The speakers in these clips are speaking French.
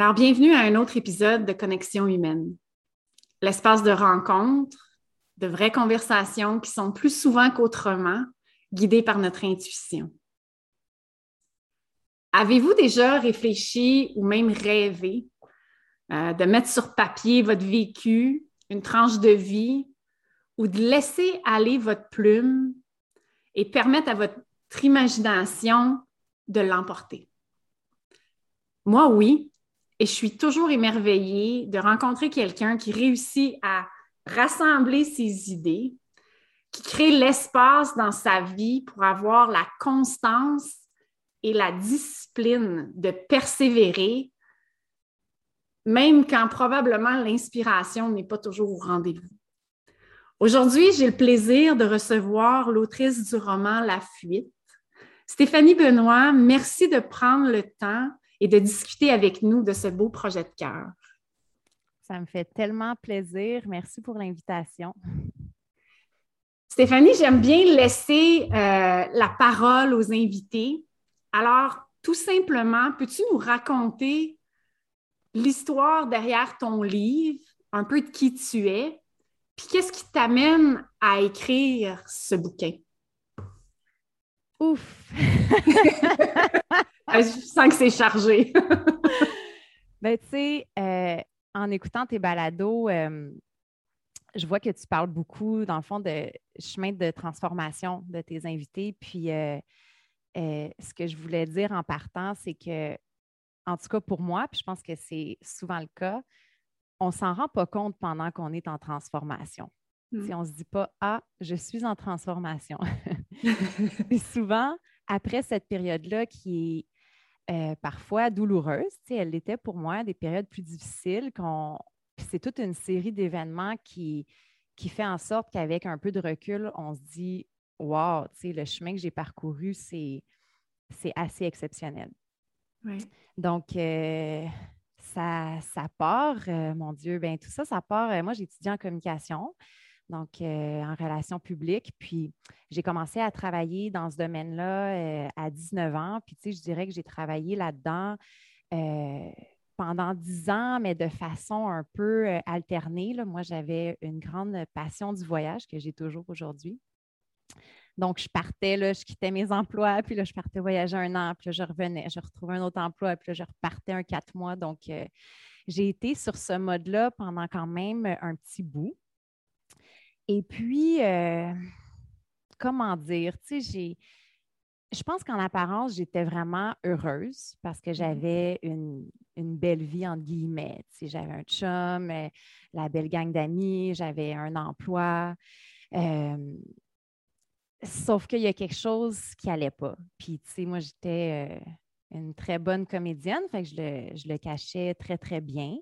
Alors, bienvenue à un autre épisode de Connexion humaine. L'espace de rencontre, de vraies conversations qui sont plus souvent qu'autrement guidées par notre intuition. Avez-vous déjà réfléchi ou même rêvé euh, de mettre sur papier votre vécu, une tranche de vie, ou de laisser aller votre plume et permettre à votre imagination de l'emporter? Moi, oui, et je suis toujours émerveillée de rencontrer quelqu'un qui réussit à rassembler ses idées, qui crée l'espace dans sa vie pour avoir la constance et la discipline de persévérer, même quand probablement l'inspiration n'est pas toujours au rendez-vous. Aujourd'hui, j'ai le plaisir de recevoir l'autrice du roman La fuite. Stéphanie Benoît, merci de prendre le temps et de discuter avec nous de ce beau projet de cœur. Ça me fait tellement plaisir. Merci pour l'invitation. Stéphanie, j'aime bien laisser euh, la parole aux invités. Alors, tout simplement, peux-tu nous raconter l'histoire derrière ton livre, un peu de qui tu es, puis qu'est-ce qui t'amène à écrire ce bouquin? Ouf! je sens que c'est chargé? ben, tu sais, euh, en écoutant tes balados, euh, je vois que tu parles beaucoup, dans le fond, de chemin de transformation de tes invités. Puis, euh, ce que je voulais dire en partant, c'est que, en tout cas pour moi, puis je pense que c'est souvent le cas, on ne s'en rend pas compte pendant qu'on est en transformation. Mm. Si on ne se dit pas Ah, je suis en transformation. Et souvent, après cette période-là qui est euh, parfois douloureuse. elle l'était pour moi, des périodes plus difficiles. C'est toute une série d'événements qui, qui fait en sorte qu'avec un peu de recul, on se dit Wow, le chemin que j'ai parcouru, c'est assez exceptionnel. Donc, euh, ça, ça part, euh, mon Dieu, ben tout ça, ça part. moi, j'ai étudié en communication donc euh, en relations publiques. Puis j'ai commencé à travailler dans ce domaine-là euh, à 19 ans. Puis tu sais, je dirais que j'ai travaillé là-dedans euh, pendant 10 ans, mais de façon un peu alternée. Moi, j'avais une grande passion du voyage que j'ai toujours aujourd'hui. Donc, je partais, là, je quittais mes emplois, puis là, je partais voyager un an, puis là, je revenais, je retrouvais un autre emploi, puis là, je repartais un quatre mois. Donc, j'ai été sur ce mode-là pendant quand même un petit bout. Et puis, euh, comment dire, tu sais, je pense qu'en apparence, j'étais vraiment heureuse parce que mmh j'avais une, belle vie, entre guillemets. Tu sais, j'avais un chum, euh, la belle gang d'amis, j'avais un emploi. sauf qu'il y a quelque chose qui n'allait pas. Puis, tu sais, moi, j'étais euh, une très bonne comédienne, fait que je le, je le, cachais très, très bien.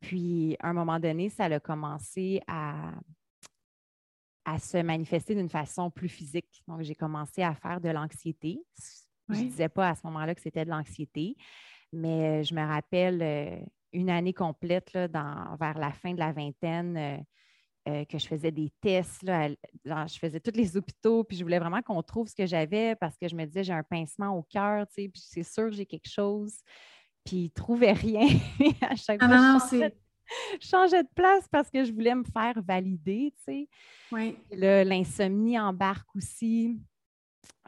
Puis, à un moment donné, ça a commencé à, à se manifester d'une façon plus physique. Donc, j'ai commencé à faire de l'anxiété. Je ne disais pas à ce moment-là que c'était de l'anxiété, mais euh, je me rappelle euh, une année complète là, dans, vers la fin de la vingtaine euh, que je faisais des tests. je faisais tous les hôpitaux, puis je voulais vraiment qu'on trouve ce que j'avais parce que je me disais, j'ai un pincement au cœur, puis c'est sûr que j'ai quelque chose. Puis ils ne trouvaient rien. à chaque ah fois, je changeais de place parce que je voulais me faire valider, tu sais. Oui. L'insomnie embarque aussi.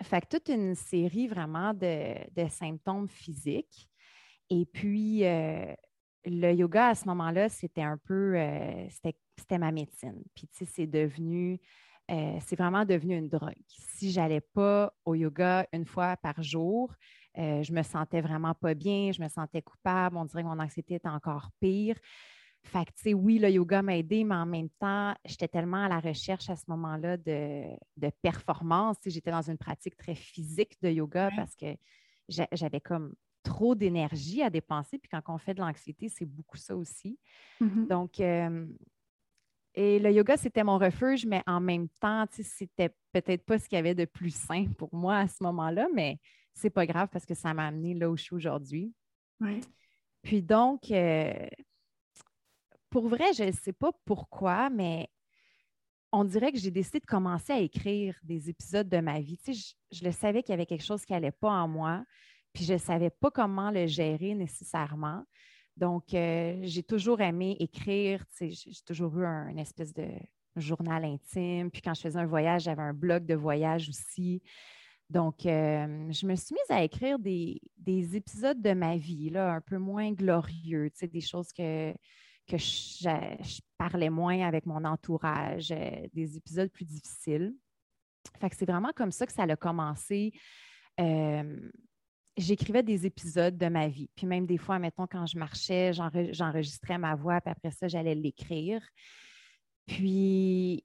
Fait que toute une série vraiment de, symptômes physiques. Et puis, euh, le yoga, à ce moment-là, c'était un peu, euh, c'était ma médecine. Puis, tu sais, c'est devenu, euh, c'est vraiment devenu une drogue. Si j'allais pas au yoga une fois par jour, je me sentais vraiment pas bien, je me sentais coupable, on dirait que mon anxiété était encore pire. Fait que, tu sais, oui, le yoga m'a aidé, mais en même temps, j'étais tellement à la recherche à ce moment-là de, de performance. J'étais dans une pratique très physique de yoga parce que j'avais comme trop d'énergie à dépenser. Puis quand on fait de l'anxiété, c'est beaucoup ça aussi. Mm-hmm. Donc, euh, et le yoga, c'était mon refuge, mais en même temps, c'était peut-être pas ce qu'il y avait de plus sain pour moi à ce moment-là, mais c'est pas grave parce que ça m'a amené là où je suis aujourd'hui. Puis donc, euh, pour vrai, je ne sais pas pourquoi, mais on dirait que j'ai décidé de commencer à écrire des épisodes de ma vie. je, je, le savais qu'il y avait quelque chose qui n'allait pas en moi, puis je ne savais pas comment le gérer nécessairement. Donc, euh, j'ai toujours aimé écrire. J'ai toujours eu un, une espèce de journal intime. Puis quand je faisais un voyage, j'avais un blog de voyage aussi. Donc, euh, je me suis mise à écrire des, épisodes de ma vie, là, un peu moins glorieux, des choses que, que je, parlais moins avec mon entourage, euh, des épisodes plus difficiles. Fait que c'est vraiment comme ça que ça a commencé j'écrivais des épisodes de ma vie. Puis même des fois, mettons, quand je marchais, j'enregistrais ma voix, puis après ça, j'allais l'écrire. Puis,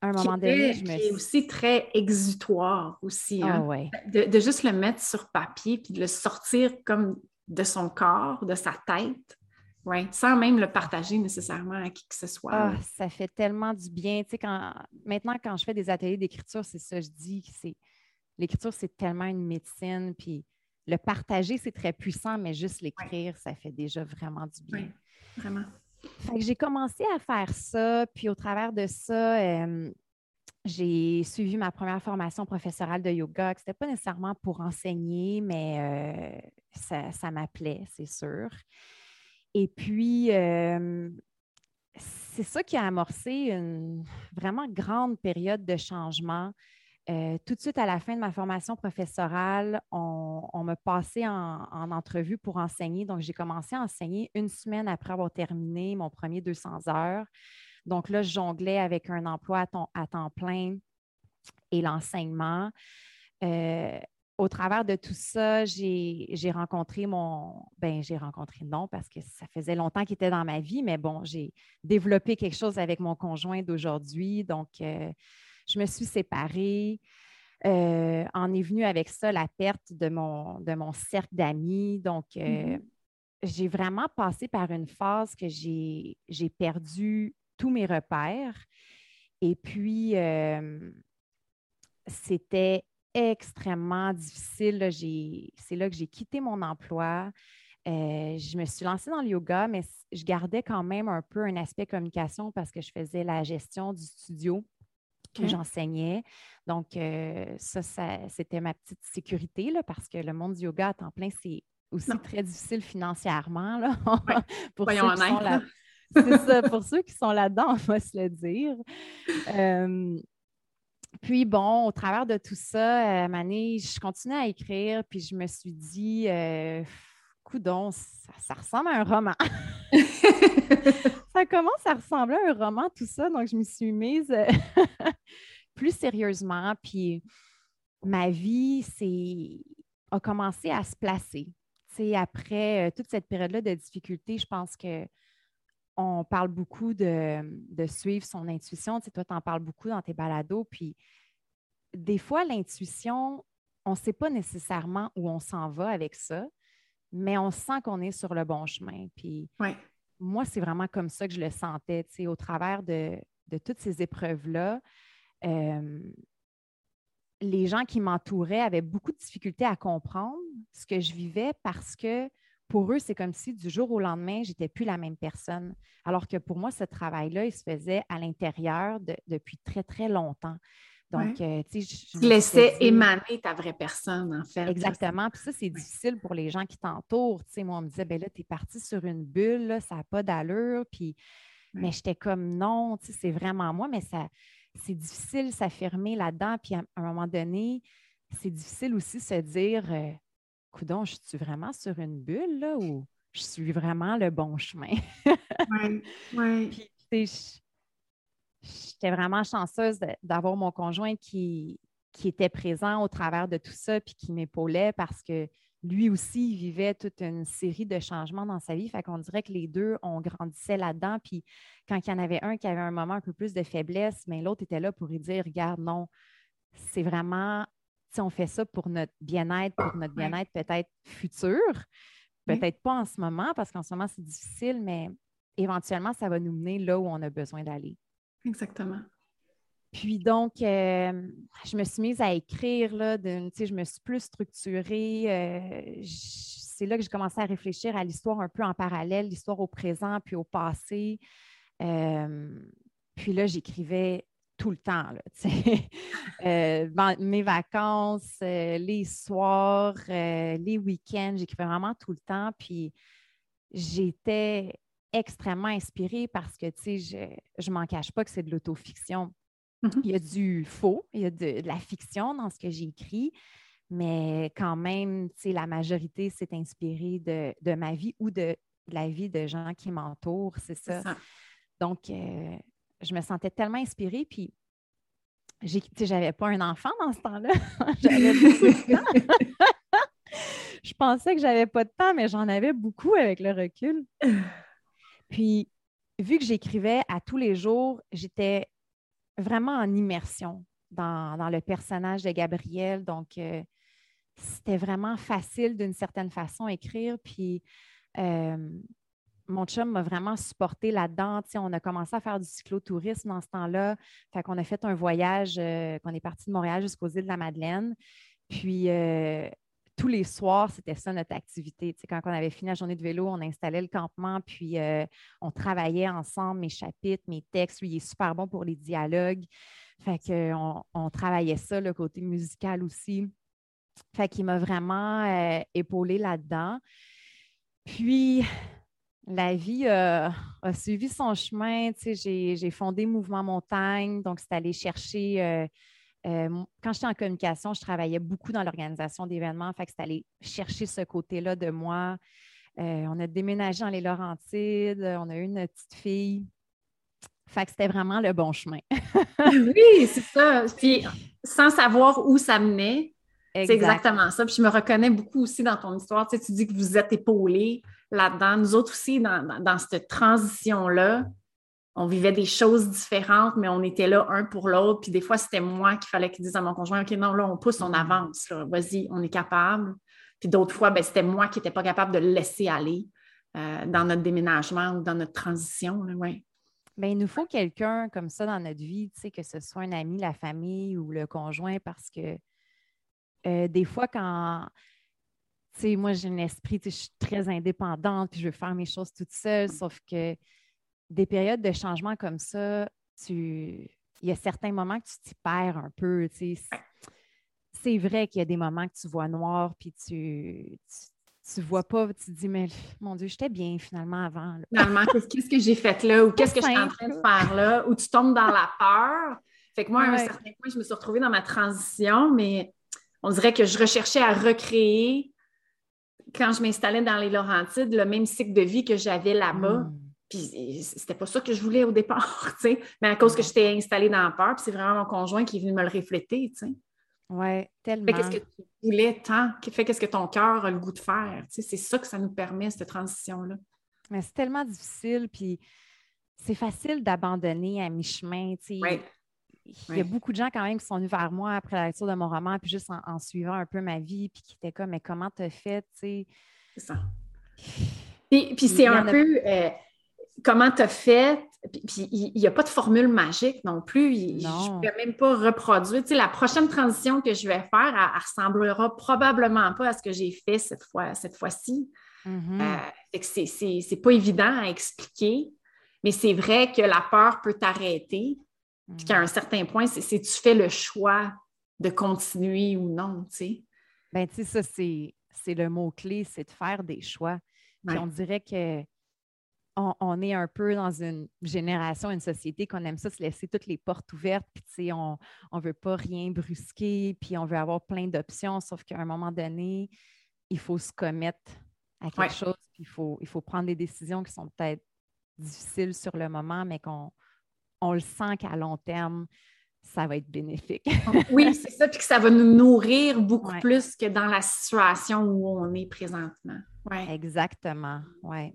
à un moment donné, je me suis... aussi très exutoire aussi. Ah hein. de, juste le mettre sur papier, puis de le sortir comme de son corps, de sa tête. Sans même le partager nécessairement à qui que ce soit. Ah, ça fait tellement du bien. Tu sais, quand, maintenant, quand je fais des ateliers d'écriture, c'est ça, je dis que c'est l'écriture, c'est tellement une médecine. Puis le partager, c'est très puissant, mais juste l'écrire, ça fait déjà vraiment du bien. Vraiment. j'ai commencé à faire ça, puis au travers de ça, euh, j'ai suivi ma première formation professorale de yoga. Ce n'était pas nécessairement pour enseigner, mais euh, ça, m'appelait, c'est sûr. Et puis, euh, c'est ça qui a amorcé une vraiment grande période de changement euh, tout de suite à la fin de ma formation professorale, on, on m'a passé en, entrevue pour enseigner. Donc, j'ai commencé à enseigner une semaine après avoir terminé mon premier 200 heures. Donc là, je jonglais avec un emploi à, temps plein et l'enseignement. Euh, au travers de tout ça, j'ai rencontré mon. Ben, j'ai rencontré non, parce que ça faisait longtemps qu'il était dans ma vie, mais bon, j'ai développé quelque chose avec mon conjoint d'aujourd'hui. Donc, euh, je me suis séparée. Euh, en est venue avec ça la perte de mon, de mon cercle d'amis. Donc, euh, mm-hmm. j'ai vraiment passé par une phase que j'ai perdu tous mes repères. Et puis, euh, c'était extrêmement difficile. C'est là que j'ai quitté mon emploi. je me suis lancée dans le yoga, mais je gardais quand même un peu un aspect communication parce que je faisais la gestion du studio que j'enseignais. Donc, euh, ça, c'était ma petite sécurité là, parce que le monde du yoga à temps plein, c'est aussi très difficile financièrement. Là, pour ceux qui sont là. C'est ça, pour ceux qui sont là-dedans, on va se le dire. Puis bon, au travers de tout ça, euh, Mané, je continuais à écrire, puis je me suis dit, euh, coudon, ça, ressemble à un roman. ça commence à ressembler à un roman, tout ça. Donc, je me suis mise euh, plus sérieusement. Puis, ma vie a commencé à se placer. après euh, toute cette période-là de difficulté, je pense que on parle beaucoup de, suivre son intuition. toi, tu en parles beaucoup dans tes balados. Puis, des fois, l'intuition, on ne sait pas nécessairement où on s'en va avec ça, mais on sent qu'on est sur le bon chemin. Puis, moi, c'est vraiment comme ça que je le sentais, tu sais, au travers de, toutes ces épreuves-là. Euh, les gens qui m'entouraient avaient beaucoup de difficultés à comprendre ce que je vivais parce que pour eux, c'est comme si du jour au lendemain, je n'étais plus la même personne. Alors que pour moi, ce travail-là, il se faisait à l'intérieur depuis très, très longtemps. Donc, euh, tu sais, je, laissais émaner ta vraie personne, en fait. Exactement. Puis ça, c'est difficile pour les gens qui t'entourent. Tu sais, moi, on me disait, ben là, tu es parti sur une bulle, ça n'a pas d'allure. Puis, mais j'étais comme, non, tu sais, c'est vraiment moi, mais ça, c'est difficile s'affirmer là-dedans. Puis à, un moment donné, c'est difficile aussi se dire, euh, coudon, je suis vraiment sur une bulle, là, ou je suis vraiment le bon chemin? oui, oui. Puis, j'étais vraiment chanceuse d'avoir mon conjoint qui, qui était présent au travers de tout ça, puis qui m'épaulait parce que lui aussi vivait toute une série de changements dans sa vie. Fait qu'on dirait que les deux, on grandissait là-dedans. Puis quand il y en avait un qui avait un moment un peu plus de faiblesse, mais l'autre était là pour lui dire Regarde, non, c'est vraiment, si on fait ça pour notre bien-être, pour notre bien-être peut-être futur, peut-être pas en ce moment, parce qu'en ce moment, c'est difficile, mais éventuellement, ça va nous mener là où on a besoin d'aller. Exactement. Puis donc, euh, je me suis mise à écrire, là, je me suis plus structurée. Euh, c'est là que j'ai commencé à réfléchir à l'histoire un peu en parallèle, l'histoire au présent puis au passé. Euh, puis là, j'écrivais tout le temps, mes vacances, les soirs, les week-ends, j'écrivais vraiment tout le temps. Puis j'étais extrêmement inspirée parce que, je ne m'en cache pas que c'est de l'autofiction. Mm-hmm. Il y a du faux, il y a de, la fiction dans ce que j'ai écrit, mais quand même, la majorité s'est inspirée de, ma vie ou de, la vie de gens qui m'entourent, c'est ça. Donc, euh, je me sentais tellement inspirée, puis j'avais pas un enfant dans ce temps-là. j'avais beaucoup de temps. je pensais que j'avais pas de temps, mais j'en avais beaucoup avec le recul. Puis, vu que j'écrivais à tous les jours, j'étais vraiment en immersion dans, le personnage de Gabriel. Donc, euh, c'était vraiment facile d'une certaine façon à écrire. Puis, euh, mon chum m'a vraiment supporté là-dedans. on a commencé à faire du cyclotourisme dans ce temps-là. Fait qu'on a fait un voyage, euh, qu'on est parti de Montréal jusqu'aux îles de la Madeleine. Puis, tous les soirs, c'était ça notre activité. quand on avait fini la journée de vélo, on installait le campement, puis euh, on travaillait ensemble mes chapitres, mes textes. Lui, il est super bon pour les dialogues. Fait qu'on on travaillait ça, le côté musical aussi. Fait qu'il m'a vraiment euh, épaulé là-dedans. Puis, la vie a suivi son chemin. J'ai fondé Mouvement Montagne, donc c'est aller chercher euh, euh, quand j'étais en communication, je travaillais beaucoup dans l'organisation d'événements. Fait que c'est aller chercher ce côté-là de moi. Euh, on a déménagé dans les Laurentides, on a eu une petite fille. Fait que c'était vraiment le bon chemin. oui, c'est ça. Sans savoir où ça menait, c'est exactement ça. Puis je me reconnais beaucoup aussi dans ton histoire. Tu, sais, tu dis que vous êtes épaulés là-dedans. Nous autres aussi, dans cette transition-là, on vivait des choses différentes, mais on était là un pour l'autre. Puis des fois, c'était moi qui fallait qu'il dise à mon conjoint OK, non, là, on pousse, on mm. avance. Vas-y, on est capable. Puis d'autres fois, ben, c'était moi qui n'étais pas capable de le laisser aller euh, dans notre déménagement ou dans notre transition. ouais. Ben, il nous faut quelqu'un comme ça dans notre vie, que ce soit un ami, la famille ou le conjoint, parce que euh, des fois, quand tu sais, moi, j'ai un esprit, je suis très indépendante, puis je veux faire mes choses toute seule, sauf que des périodes de changement comme ça, tu... il y a certains moments que tu t'y perds un peu. C'est vrai qu'il y a des moments que tu vois noir, puis tu, tu, vois pas, tu te dis, mais mon Dieu, j'étais bien finalement avant. Finalement, qu'est-ce que j'ai fait là ou qu'est-ce que je suis en train de faire là? Ou tu tombes dans la peur. Fait que moi, à un certain point, je me suis retrouvée dans ma transition, mais on dirait que je recherchais à recréer, quand je m'installais dans les Laurentides, le même cycle de vie que j'avais là-bas. Hmm. Puis c'était pas ça que je voulais au départ, tu sais. Mais à cause que j'étais installée dans la peur, puis c'est vraiment mon conjoint qui est venu me le refléter, tu sais. Oui, tellement. qu'est-ce que tu voulais tant? Fait qu'est-ce que ton cœur a le goût de faire? Tu sais, c'est ça que ça nous permet, cette transition-là. Mais c'est tellement difficile, puis c'est facile d'abandonner à mi-chemin, tu sais. Il y a beaucoup de gens quand même qui sont venus vers moi après la lecture de mon roman, puis juste en, suivant un peu ma vie, puis qui étaient comme, mais comment t'as fait, tu sais? C'est ça. Puis, puis c'est un peu... Euh, comment tu as fait? Puis il n'y a pas de formule magique non plus. Je ne peux même pas reproduire. Tu sais, la prochaine transition que je vais faire, elle, ne ressemblera probablement pas à ce que j'ai fait cette fois cette fois-ci. Mm-hmm. Euh, c'est pas évident à expliquer, mais c'est vrai que la peur peut t'arrêter. Puis qu'à mm. un certain point, c'est tu fais le choix de continuer ou non, tu sais. Ben, tu sais, ça, c'est le mot-clé, c'est de faire des choix. Puis on dirait que on, est un peu dans une génération, une société qu'on aime ça se laisser toutes les portes ouvertes, puis on ne veut pas rien brusquer, puis on veut avoir plein d'options, sauf qu'à un moment donné, il faut se commettre à quelque chose, puis il faut, il faut prendre des décisions qui sont peut-être difficiles sur le moment, mais qu'on on le sent qu'à long terme, ça va être bénéfique. oui, c'est ça, puis que ça va nous nourrir beaucoup plus que dans la situation où on est présentement. Ouais. Exactement, oui.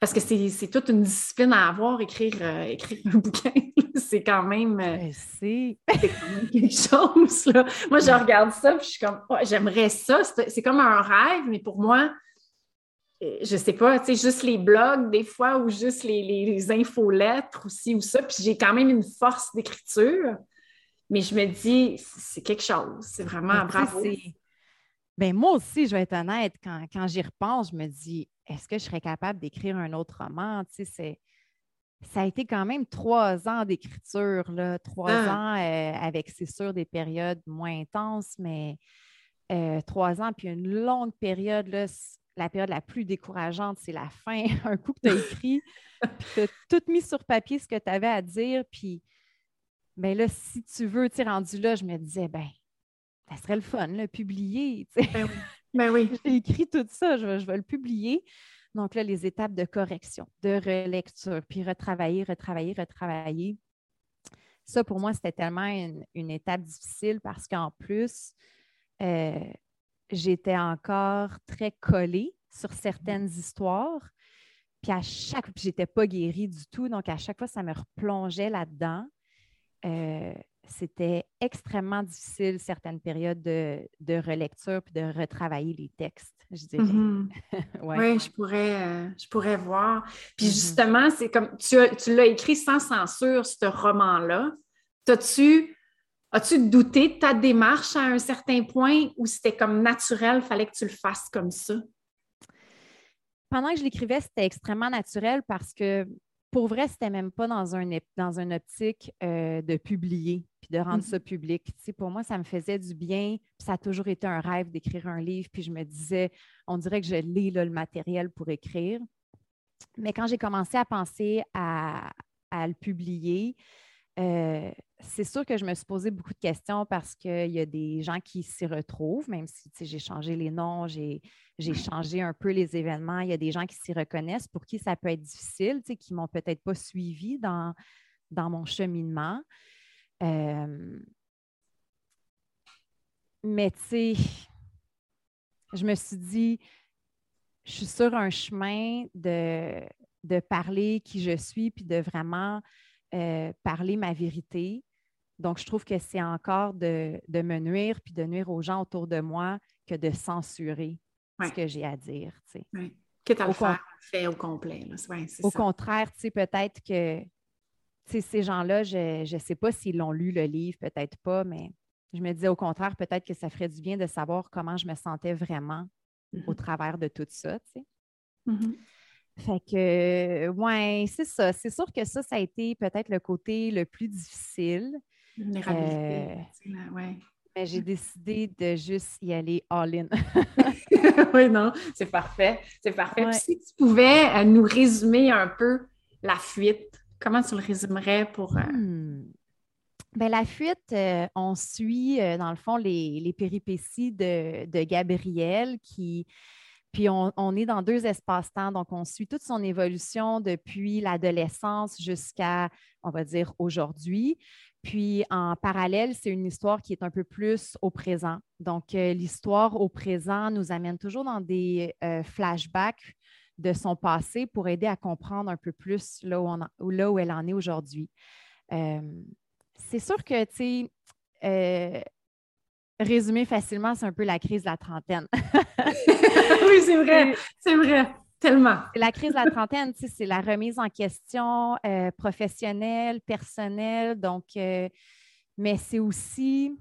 Parce que c'est toute une discipline à avoir, écrire, euh, écrire un bouquin. c'est quand même... Euh, c'est quand même quelque chose, là. Moi, je regarde ça, puis je suis comme, oh, j'aimerais ça. C'est comme un rêve, mais pour moi, je sais pas, tu sais, juste les blogs des fois ou juste les, les, infolettres aussi ou ça. Puis j'ai quand même une force d'écriture, mais je me dis, c'est quelque chose. C'est vraiment bravo. Ben moi aussi, je vais être honnête, quand, quand j'y repense, je me dis, est-ce que je serais capable d'écrire un autre roman? Tu sais, ça a été quand même trois ans d'écriture, trois ah. ans euh, avec, c'est sûr, des périodes moins intenses, mais euh, trois ans, puis une longue période, là, la période la plus décourageante, c'est la fin. Un coup que tu as écrit, puis tu as tout mis sur papier ce que tu avais à dire. Puis, ben là, si tu veux, tu rendu là, je me disais, ben, ça serait le fun, le publier. Ben, ben oui. J'ai écrit tout ça, je vais, le publier. Donc là, les étapes de correction, de relecture, puis retravailler, retravailler, retravailler. Ça, pour moi, c'était tellement une, étape difficile parce qu'en plus, euh, j'étais encore très collée sur certaines histoires. Puis à chaque fois, j'étais pas guérie du tout. Donc, à chaque fois, ça me replongeait là-dedans. Euh, c'était extrêmement difficile, certaines périodes de, relecture puis de retravailler les textes, je dirais. Mm-hmm. Oui, je pourrais, euh, je pourrais voir. Puis mm-hmm. justement, c'est comme tu, tu l'as écrit sans censure, ce roman-là. T'as-tu As-tu douté de ta démarche à un certain point ou c'était comme naturel, il fallait que tu le fasses comme ça? Pendant que je l'écrivais, c'était extrêmement naturel parce que pour vrai, c'était même pas dans un dans une optique euh, de publier puis de rendre mm-hmm. ça public. pour moi, ça me faisait du bien. ça a toujours été un rêve d'écrire un livre. Puis je me disais, on dirait que je lis le matériel pour écrire. Mais quand j'ai commencé à penser à, à le publier, euh, c'est sûr que je me suis posé beaucoup de questions parce qu'il y a des gens qui s'y retrouvent, même si j'ai changé les noms, j'ai changé un peu les événements. Il y a des gens qui s'y reconnaissent, pour qui ça peut être difficile, qui ne m'ont peut-être pas suivi dans, dans mon cheminement. Euh, mais tu sais, je me suis dit, je suis sur un chemin de, de parler qui je suis, puis de vraiment euh, parler ma vérité. Donc, je trouve que c'est encore de, me nuire puis de nuire aux gens autour de moi que de censurer ce que j'ai à dire. Tu Que tu as fait au complet. au contraire, tu sais, peut-être que ces gens-là, je ne sais pas s'ils l'ont lu le livre, peut-être pas, mais je me disais au contraire, peut-être que ça ferait du bien de savoir comment je me sentais vraiment au mm-hmm. travers de tout ça. Tu sais. Mm-hmm. Fait que, ouais, c'est ça. C'est sûr que ça, ça a été peut-être le côté le plus difficile. Euh, mais j'ai décidé de juste y aller all-in. oui, non, c'est parfait. C'est parfait. si tu pouvais euh, nous résumer un peu la fuite, comment tu le résumerais pour. Euh, hmm. ben, la fuite, on suit, dans le fond, les, péripéties de, de Gabriel qui puis on, est dans deux espaces-temps, donc on suit toute son évolution depuis l'adolescence jusqu'à, on va dire, aujourd'hui. Puis en parallèle, c'est une histoire qui est un peu plus au présent. Donc euh, l'histoire au présent nous amène toujours dans des euh, flashbacks de son passé pour aider à comprendre un peu plus là où, elle en est aujourd'hui. Euh, c'est sûr que, tu sais, résumer facilement, c'est un peu la crise de la trentaine. oui, c'est vrai, c'est vrai, tellement. La crise de la trentaine, c'est la remise en question euh, professionnelle, personnelle, donc, euh, mais c'est aussi,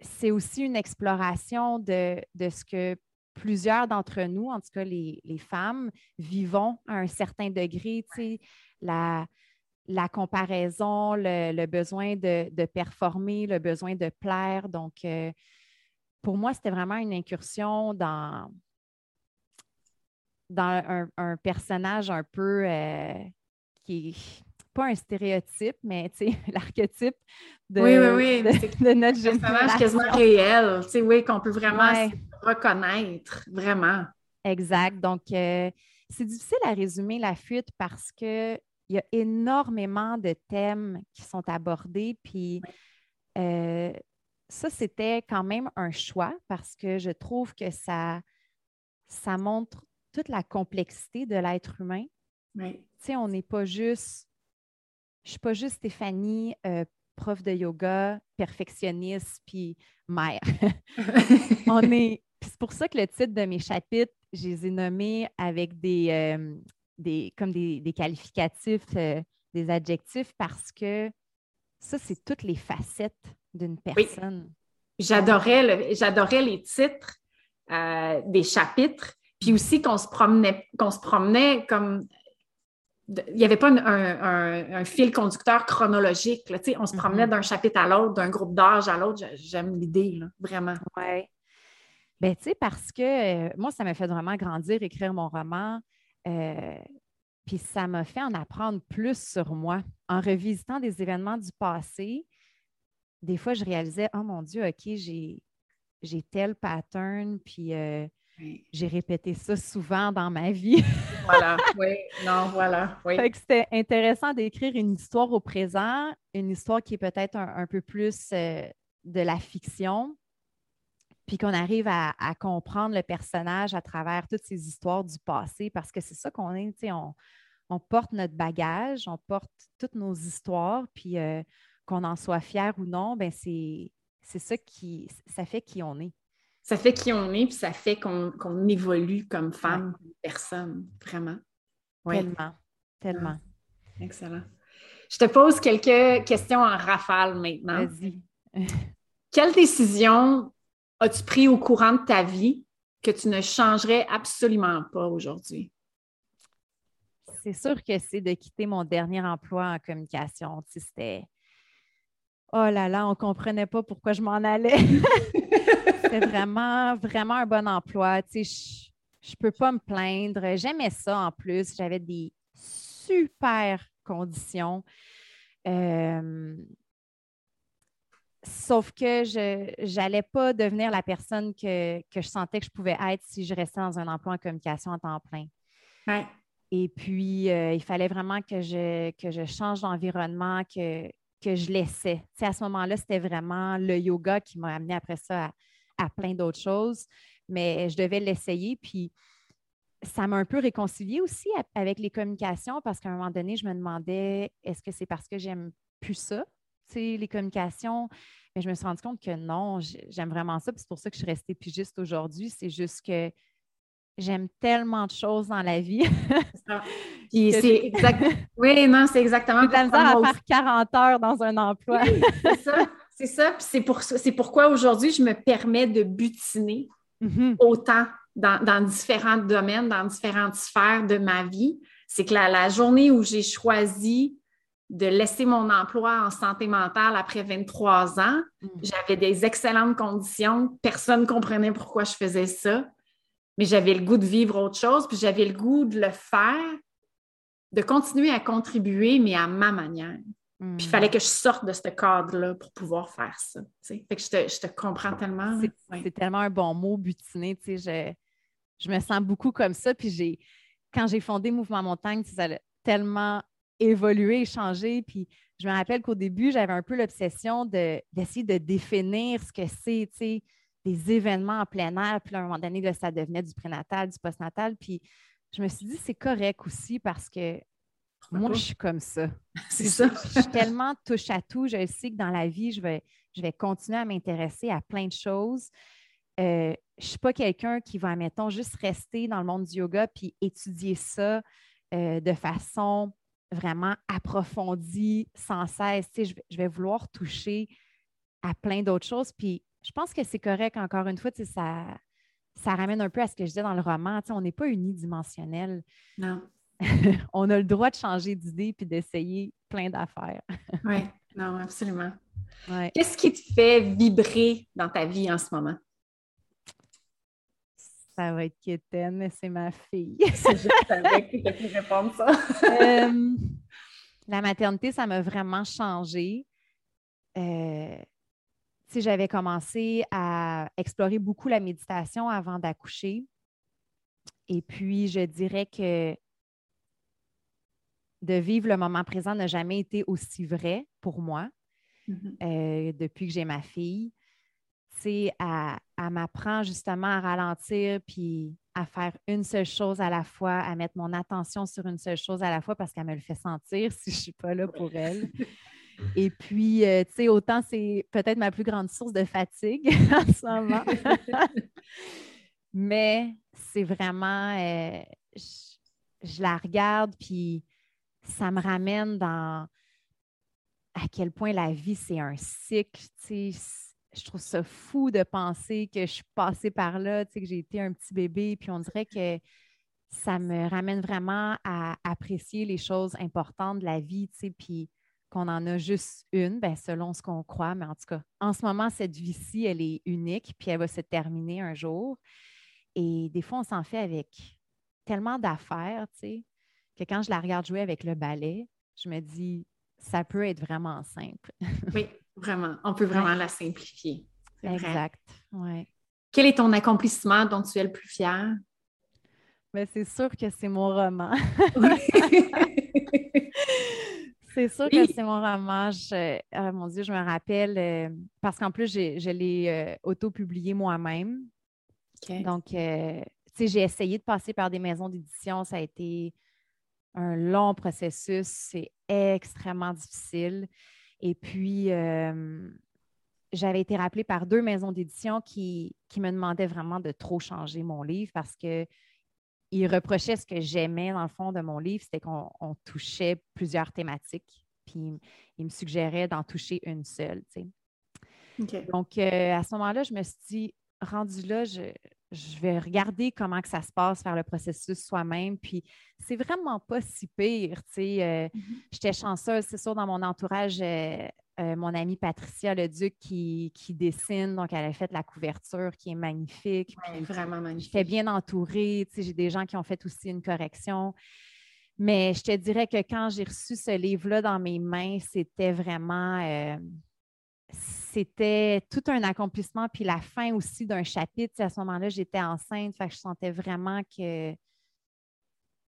c'est aussi une exploration de, de, ce que plusieurs d'entre nous, en tout cas les, les, femmes, vivons à un certain degré, tu sais, la la comparaison, le, besoin de, performer, le besoin de plaire. Donc, euh, pour moi, c'était vraiment une incursion dans, dans un, personnage un peu euh, qui est pas un stéréotype, mais l'archétype de, oui, oui, oui. notre Un personnage quasiment réel, oui, qu'on peut vraiment reconnaître, vraiment. Exact. Donc, euh, c'est difficile à résumer la fuite parce que il y a énormément de thèmes qui sont abordés. Puis euh, ça, c'était quand même un choix parce que je trouve que ça, ça montre toute la complexité de l'être humain. Oui. Tu sais, on n'est pas juste, je ne suis pas juste Stéphanie, euh, prof de yoga, perfectionniste, puis mère. on est, c'est pour ça que le titre de mes chapitres, je les ai nommés avec des, euh, des comme des, qualificatifs, euh, des adjectifs, parce que ça, c'est toutes les facettes d'une personne. J'adorais, j'adorais les titres euh, des chapitres, puis aussi qu'on se promenait, qu'on se promenait comme il n'y avait pas un, fil conducteur chronologique. Là, on se promenait mm-hmm. d'un chapitre à l'autre, d'un groupe d'âge à l'autre. J'aime l'idée, vraiment. Oui. Ben, tu sais, parce que euh, moi, ça m'a fait vraiment grandir, écrire mon roman. Euh, puis ça m'a fait en apprendre plus sur moi. En revisitant des événements du passé, des fois, je réalisais, oh mon Dieu, OK, j'ai, tel pattern, puis euh, j'ai répété ça souvent dans ma vie. voilà, oui, non, voilà, oui. c'était intéressant d'écrire une histoire au présent, une histoire qui est peut-être un, peu plus de la fiction, puis qu'on arrive à, comprendre le personnage à travers toutes ces histoires du passé, parce que c'est ça qu'on est, tu sais, on, porte notre bagage, on porte toutes nos histoires, puis euh, qu'on en soit fier ou non, ben c'est ça qui, ça fait qui on est. Ça fait qui on est, puis ça fait qu'on évolue comme femme, comme personne, vraiment. Tellement, tellement. Excellent. Je te pose quelques questions en rafale maintenant. Vas-y. Quelle décision as-tu pris au courant de ta vie que tu ne changerais absolument pas aujourd'hui? C'est sûr que c'est de quitter mon dernier emploi en communication. C'était Oh là là, on ne comprenait pas pourquoi je m'en allais. C'était vraiment, vraiment un bon emploi. je ne peux pas me plaindre. J'aimais ça en plus. J'avais des super conditions. Euh, Sauf que je n'allais pas devenir la personne que, je sentais que je pouvais être si je restais dans un emploi en communication à temps plein. Et puis, euh, il fallait vraiment que je, que je change d'environnement, que, que je laissais. à ce moment-là, c'était vraiment le yoga qui m'a amené après ça à, plein d'autres choses. Mais je devais l'essayer. Puis, ça m'a un peu réconciliée aussi avec les communications parce qu'à un moment donné, je me demandais est-ce que c'est parce que j'aime plus ça? Les communications. Mais je me suis rendu compte que non, j'aime vraiment ça. c'est pour ça que je suis restée pigiste aujourd'hui. C'est juste que j'aime tellement de choses dans la vie. c'est exact... Oui, non, c'est exactement. J'ai de la à faire 40 heures dans un emploi. c'est ça. C'est ça. c'est, pour, c'est pourquoi aujourd'hui, je me permets de butiner mm-hmm. autant dans, différents domaines, dans différentes sphères de ma vie. C'est que la journée où j'ai choisi de laisser mon emploi en santé mentale après 23 ans. Mm. J'avais des excellentes conditions. Personne ne comprenait pourquoi je faisais ça. Mais j'avais le goût de vivre autre chose, puis j'avais le goût de le faire, de continuer à contribuer, mais à ma manière. Puis il fallait mm. que je sorte de ce cadre-là pour pouvoir faire ça. Fait que je te, comprends tellement. C'est tellement un bon mot, butiner. Je, je me sens beaucoup comme ça. Puis j'ai, quand j'ai fondé Mouvement Montagne, ça a tellement évoluer, changer. Puis je me rappelle qu'au début, j'avais un peu l'obsession d'essayer de, définir ce que c'est, tu sais, des événements en plein air. Puis à un moment donné, là, ça devenait du prénatal, du postnatal. Puis je me suis dit, c'est correct aussi parce que moi, je suis comme ça. C'est ça. je suis tellement touche à tout. Je sais que dans la vie, je vais, je vais continuer à m'intéresser à plein de choses. Euh, je ne suis pas quelqu'un qui va, mettons, juste rester dans le monde du yoga puis étudier ça euh, de façon vraiment approfondie sans cesse. je, vais vouloir toucher à plein d'autres choses. Puis je pense que c'est correct, encore une fois, ça, ça ramène un peu à ce que je disais dans le roman. on n'est pas unidimensionnel. Non. on a le droit de changer d'idée puis d'essayer plein d'affaires. oui, non, absolument. Qu'est-ce qui te fait vibrer dans ta vie en ce moment? Ça va être Kéten, mais c'est ma fille. je savais que tu répondre ça. Euh, la maternité, ça m'a vraiment changé. Euh, j'avais commencé à explorer beaucoup la méditation avant d'accoucher. Et puis, je dirais que de vivre le moment présent n'a jamais été aussi vrai pour moi Mhm. euh, depuis que j'ai ma fille. C'est à, à m'apprendre justement à ralentir puis à faire une seule chose à la fois, à mettre mon attention sur une seule chose à la fois parce qu'elle me le fait sentir si je ne suis pas là pour elle. Et puis, euh, tu sais, autant c'est peut-être ma plus grande source de fatigue en ce moment. Mais c'est vraiment, euh, je, je la regarde, puis ça me ramène dans à quel point la vie, c'est un cycle. tu sais. Je trouve ça fou de penser que je suis passée par là, tu sais, que j'ai été un petit bébé, puis on dirait que ça me ramène vraiment à apprécier les choses importantes de la vie, tu sais, puis qu'on en a juste une, ben, selon ce qu'on croit, mais en tout cas, en ce moment, cette vie-ci, elle est unique, puis elle va se terminer un jour. Et des fois, on s'en fait avec tellement d'affaires, tu sais, que quand je la regarde jouer avec le ballet, je me dis, ça peut être vraiment simple. Oui, vraiment. On peut vraiment la simplifier. Vrai. Exact. Ouais. Quel est ton accomplissement dont tu es le plus fier? Mais c'est sûr que c'est mon roman. c'est sûr que c'est mon roman. Je- ah, mon Dieu, je me rappelle, euh, parce qu'en plus, j'ai- je l'ai euh, auto-publié moi-même. Donc, euh, tu sais, j'ai essayé de passer par des maisons d'édition. Ça a été un long processus. C'est extrêmement difficile. Et puis, euh, j'avais été rappelée par deux maisons d'édition qui, qui me demandaient vraiment de trop changer mon livre parce que ils reprochaient ce que j'aimais dans le fond de mon livre, c'était qu'on on touchait plusieurs thématiques. Puis, ils me suggéraient d'en toucher une seule. tu sais. OK. Donc, euh, à ce moment-là, je me suis dit, rendu là, je, je vais regarder comment que ça se passe, faire le processus soi-même. Puis, c'est vraiment pas si pire. tu sais. Euh, Mhm. J'étais chanceuse, c'est sûr, dans mon entourage, euh, euh, mon amie Patricia Leduc qui, qui dessine. Donc, elle a fait la couverture qui est magnifique. Ouais, vraiment magnifique. J'étais bien entourée. tu sais, J'ai des gens qui ont fait aussi une correction. Mais je te dirais que quand j'ai reçu ce livre-là dans mes mains, c'était vraiment. C'était tout un accomplissement. Puis la fin aussi d'un chapitre. À ce moment-là, j'étais enceinte. Fait que je sentais vraiment que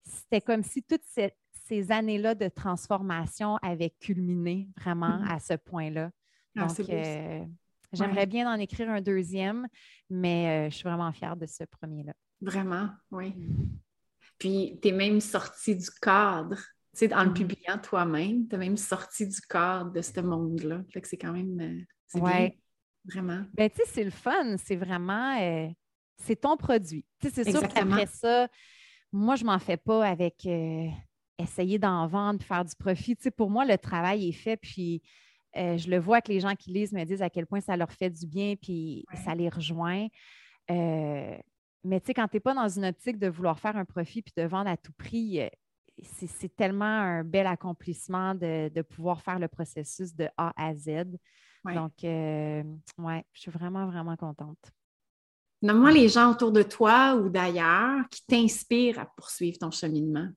c'était comme si toutes ces, ces années-là de transformation avaient culminé vraiment Mhm. à ce point-là. Ah, Donc, euh, j'aimerais bien en écrire un deuxième, mais euh, je suis vraiment fière de ce premier-là. Vraiment, oui. Puis, tu es même sorti du cadre. Tu sais, en le Mhm. publiant toi-même, tu es même sorti du cadre de ce monde-là. Fait que c'est quand même. euh, c'est bien. Ouais. Vraiment. Ben, tu sais, c'est le fun. C'est vraiment. euh, c'est ton produit. Tu sais, c'est sûr qu'après ça, moi, je m'en fais pas avec euh, essayer d'en vendre puis faire du profit. Tu sais, pour moi, le travail est fait. Puis, euh, je le vois que les gens qui lisent me disent à quel point ça leur fait du bien puis Ouais. ça les rejoint. Mais tu sais, quand tu n'es pas dans une optique de vouloir faire un profit puis de vendre à tout prix, c'est tellement un bel accomplissement de, de pouvoir faire le processus de A à Z. Ouais. Donc, euh, ouais, je suis vraiment, vraiment contente. Nomme-moi les gens autour de toi ou d'ailleurs qui t'inspirent à poursuivre ton cheminement.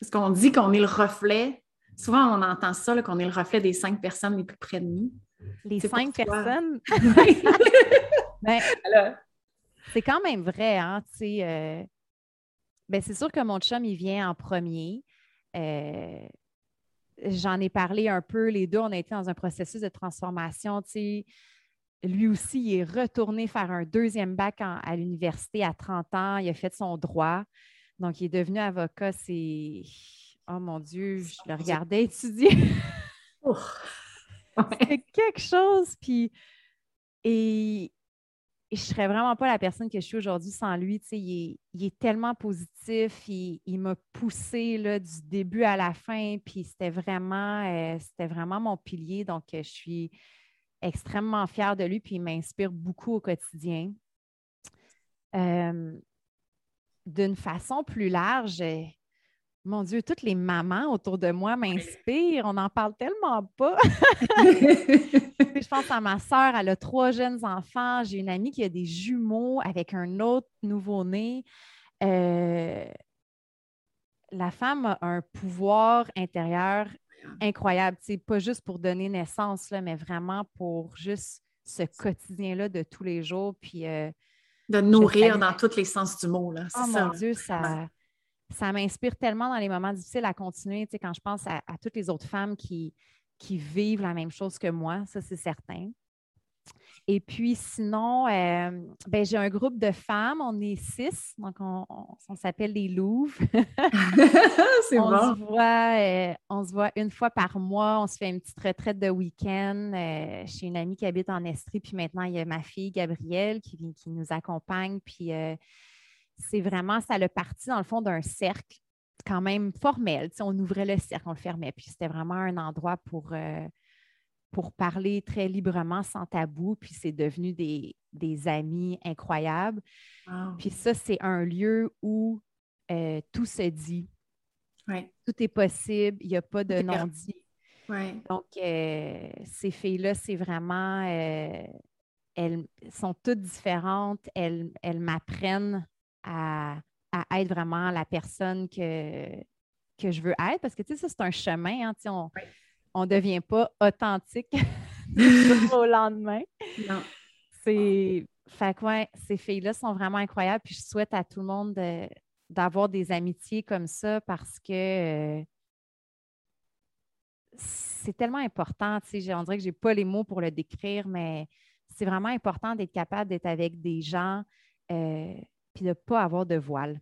Parce qu'on dit qu'on est le reflet. Souvent, on entend ça, qu'on est le reflet des cinq personnes les plus près de nous. Les cinq personnes, ben, c'est quand même vrai, hein, euh, ben, c'est sûr que mon chum, il vient en premier. Euh, J'en ai parlé un peu, les deux, on a été dans un processus de transformation, tu sais. Lui aussi, il est retourné faire un deuxième bac en- à l'université à 30 ans. Il a fait son droit. Donc, il est devenu avocat. C'est. Oh mon Dieu, je le regardais étudier. c'est quelque chose. Puis, et, et je ne serais vraiment pas la personne que je suis aujourd'hui sans lui. Tu sais, il, est, il est tellement positif. Il, il m'a poussé là, du début à la fin. Puis c'était vraiment, euh, c'était vraiment mon pilier. Donc, euh, je suis extrêmement fière de lui. Puis il m'inspire beaucoup au quotidien. Euh, D'une façon plus large, mon Dieu, toutes les mamans autour de moi m'inspirent. On n'en parle tellement pas. je pense à ma sœur, elle a trois jeunes enfants. J'ai une amie qui a des jumeaux avec un autre nouveau-né. Euh, la femme a un pouvoir intérieur incroyable. C'est pas juste pour donner naissance, là, mais vraiment pour juste ce quotidien-là de tous les jours. Puis, euh, de nourrir dans tous les sens du mot. Là. oh ça. mon. Dieu, ça, ça m'inspire tellement dans les moments difficiles à continuer. Tu sais, quand je pense à, toutes les autres femmes qui, qui vivent la même chose que moi, ça, c'est certain. Et puis sinon, euh, ben, j'ai un groupe de femmes, on est six, donc on, s'appelle les Louvres. C'est on Se voit, euh, on se voit une fois par mois, on se fait une petite retraite de week-end euh, chez une amie qui habite en Estrie, puis maintenant il y a ma fille Gabrielle qui, qui nous accompagne, puis c'est vraiment, ça le parti dans le fond d'un cercle quand même formel. on ouvrait le cercle, on le fermait, puis c'était vraiment un endroit pour pour parler très librement, sans tabou, puis c'est devenu des, amis incroyables. Puis ça, c'est un lieu où euh, tout se dit. Tout est possible, il n'y a pas de non-dit. Donc, euh, ces filles-là, c'est vraiment, euh, elles sont toutes différentes, elles, m'apprennent à, être vraiment la personne que, que je veux être, parce que, tu sais, ça, c'est un chemin. Hein, on, ne devient pas authentique au lendemain. Non. C'est. Fait ces filles-là sont vraiment incroyables. Puis je souhaite à tout le monde d'avoir des amitiés comme ça parce que euh, c'est tellement important. On dirait que je n'ai pas les mots pour le décrire, mais c'est vraiment important d'être capable d'être avec des gens euh, puis de ne pas avoir de voile.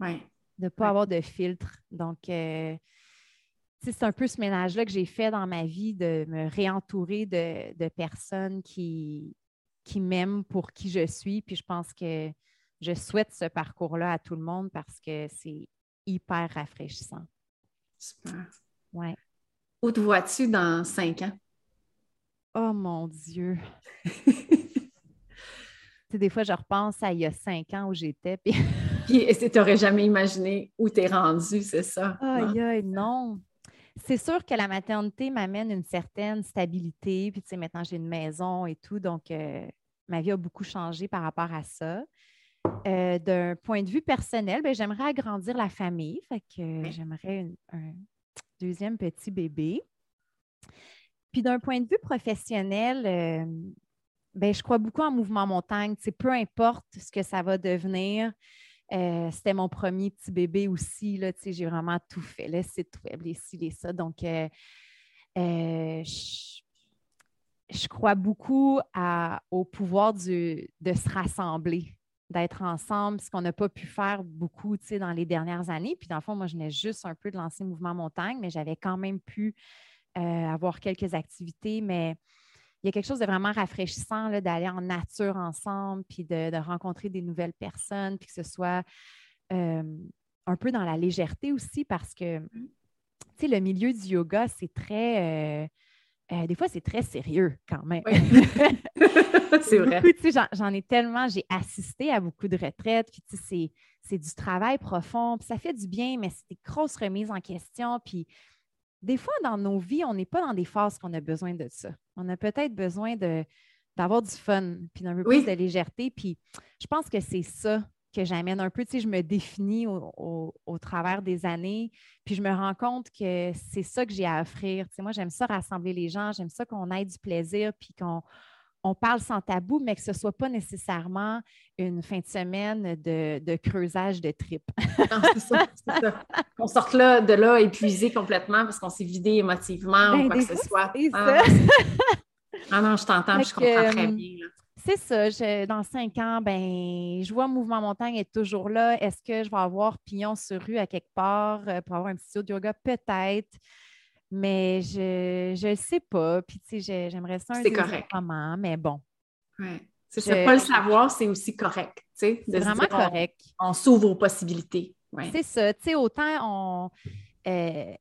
De ne pas avoir de filtre. Donc, euh, c'est un peu ce ménage-là que j'ai fait dans ma vie de me réentourer de, personnes qui, qui m'aiment pour qui je suis. Puis je pense que je souhaite ce parcours-là à tout le monde parce que c'est hyper rafraîchissant. Super. Ouais. Où te vois-tu dans cinq ans? Oh mon Dieu! des fois, je repense à il y a cinq ans où j'étais. Puis, tu n'aurais jamais imaginé où tu es rendu, c'est ça? Aïe, aïe, non c'est sûr que la maternité m'amène une certaine stabilité. Puis, tu sais, maintenant, j'ai une maison et tout. Donc, euh, ma vie a beaucoup changé par rapport à ça. Euh, d'un point de vue personnel, ben, j'aimerais agrandir la famille. Fait que j'aimerais un deuxième petit bébé. Puis, d'un point de vue professionnel, euh, ben, je crois beaucoup en mouvement montagne. Peu importe ce que ça va devenir, euh, c'était mon premier petit bébé aussi. J'ai vraiment tout fait. Le site web, les ci, les ça. Donc, euh, euh, je, crois beaucoup au pouvoir de se rassembler, d'être ensemble, ce qu'on n'a pas pu faire beaucoup dans les dernières années. Puis, dans le fond, moi, je venais juste un peu de lancer Mouvement Montagne, mais j'avais quand même pu avoir quelques activités. Mais il y a quelque chose de vraiment rafraîchissant d'aller en nature ensemble, puis de, rencontrer des nouvelles personnes, puis que ce soit euh, un peu dans la légèreté aussi, parce que, mm. tu sais, le milieu du yoga, c'est très... Euh, euh, des fois, c'est très sérieux quand même. c'est vrai. J'en ai tellement, j'ai assisté à beaucoup de retraites, puis c'est du travail profond, puis ça fait du bien, mais c'est des grosses remises en question, puis des fois, dans nos vies, on n'est pas dans des phases qu'on a besoin de ça. On a peut-être besoin d'avoir du fun, puis d'un peu plus de légèreté. Puis je pense que c'est ça que j'amène un peu. Tu sais, je me définis au, travers des années, puis je me rends compte que c'est ça que j'ai à offrir. Tu sais, moi, j'aime ça rassembler les gens, j'aime ça qu'on ait du plaisir, puis qu'on on parle sans tabou, mais que ce ne soit pas nécessairement une fin de semaine de, creusage de tripes. Qu'on sorte là, de là épuisé complètement parce qu'on s'est vidé émotivement ou ben, quoi que ce soit. Ah, ah, non, je t'entends, je comprends très bien. C'est ça. dans cinq ans, ben, je vois Mouvement Montagne est toujours là. Est-ce que je vais avoir pignon sur rue à quelque part euh, pour avoir un petit studio de yoga? Peut-être. Mais je ne sais pas. Puis, tu sais, j'aimerais ça un moment, mais bon. Ouais. C'est pas le savoir, c'est aussi correct. C'est vraiment correct. On, s'ouvre aux possibilités. C'est ça. Tu sais, autant on. Euh,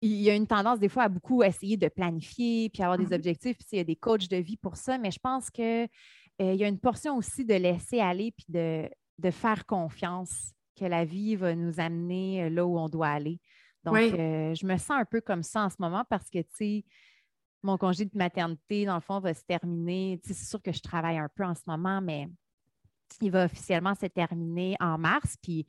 il y a une tendance des fois à beaucoup essayer de planifier puis avoir des mm-hmm. objectifs. Puis il y a des coachs de vie pour ça, mais je pense qu'il euh, y a une portion aussi de laisser aller puis de, de, faire confiance que la vie va nous amener euh, là où on doit aller. Donc, euh, je me sens un peu comme ça en ce moment parce que, tu sais, mon congé de maternité, dans le fond, va se terminer. c'est sûr que je travaille un peu en ce moment, mais il va officiellement se terminer en mars. Puis,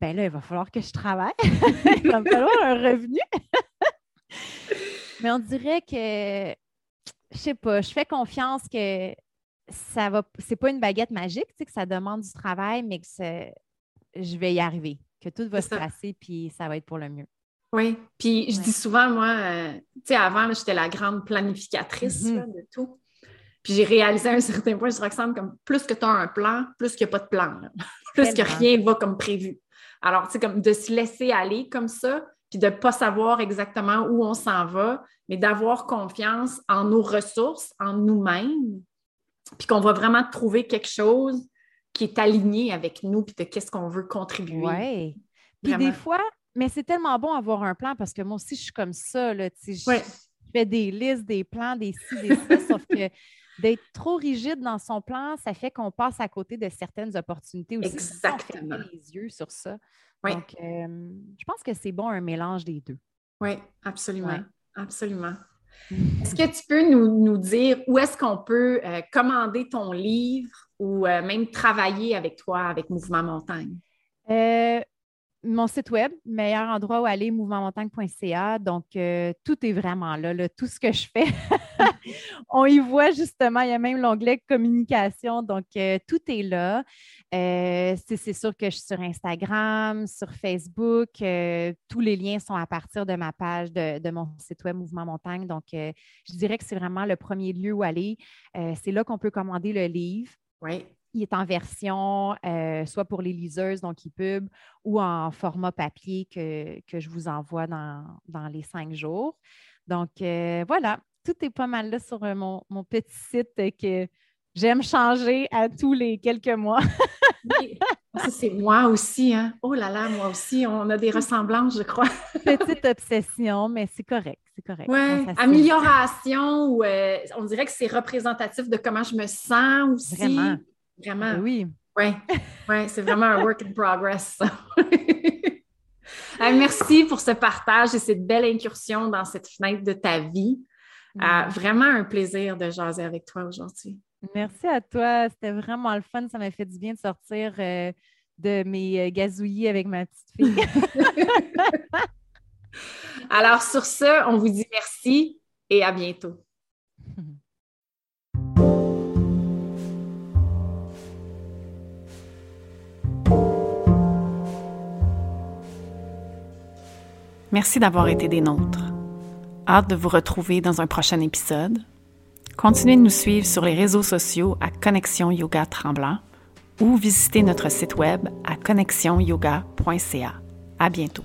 ben là, il va falloir que je travaille. il va me falloir un revenu. mais on dirait que, je sais pas, je fais confiance que ça va, c'est pas une baguette magique, tu sais, que ça demande du travail, mais que je vais y arriver. Que tout va se passer, puis ça va être pour le mieux. Oui, puis je dis souvent, moi, euh, tu sais, avant, j'étais la grande planificatrice mm-hmm. de tout. Puis j'ai réalisé à un certain point, je Roxane, comme plus que tu as un plan, plus qu'il n'y a pas de plan, plus que rien va comme prévu. Alors, tu sais, comme de se laisser aller comme ça, puis de ne pas savoir exactement où on s'en va, mais d'avoir confiance en nos ressources, en nous-mêmes, puis qu'on va vraiment trouver quelque chose qui est aligné avec nous, puis de qu'est-ce qu'on veut contribuer. Oui. Puis des fois, mais c'est tellement bon avoir un plan parce que moi aussi, je suis comme ça. Là, je, je fais des listes, des plans, des ci, des ça, sauf que d'être trop rigide dans son plan, ça fait qu'on passe à côté de certaines opportunités aussi. Exactement. On les yeux sur ça. Donc, euh, je pense que c'est bon un mélange des deux. Oui, absolument. Absolument. Est-ce que tu peux nous, dire où est-ce qu'on peut euh, commander ton livre ou euh, même travailler avec toi avec Mouvement Montagne? mon site web, meilleur endroit où aller, mouvementmontagne.ca. Donc, euh, tout est vraiment là, tout ce que je fais. On y voit justement, il y a même l'onglet communication. Donc, euh, tout est là. Euh, c'est sûr que je suis sur Instagram, sur Facebook. tous les liens sont à partir de ma page de, de mon site web Mouvement Montagne. Donc, je dirais que c'est vraiment le premier lieu où aller. c'est là qu'on peut commander le livre. Oui. Il est en version euh, soit pour les liseuses, donc e-pub, ou en format papier que, je vous envoie dans, les cinq jours. Donc, euh, voilà, tout est pas mal là sur euh, mon, petit site que j'aime changer à tous les quelques mois. c'est moi aussi, hein? Oh là là, moi aussi, on a des ressemblances, je crois. Petite obsession, mais c'est correct, c'est correct. Amélioration, ou on dirait que c'est représentatif de comment je me sens aussi. Vraiment. Vraiment. Oui. Oui, ouais, c'est vraiment un work in progress. merci pour ce partage et cette belle incursion dans cette fenêtre de ta vie. Euh, vraiment un plaisir de jaser avec toi aujourd'hui. Merci à toi. C'était vraiment le fun. Ça m'a fait du bien de sortir euh, de mes euh, gazouillis avec ma petite fille. Alors, sur ce, on vous dit merci et à bientôt. Merci d'avoir été des nôtres. Hâte de vous retrouver dans un prochain épisode. Continuez de nous suivre sur les réseaux sociaux à Connexion Yoga Tremblant ou visitez notre site web à connexionyoga.ca. À bientôt.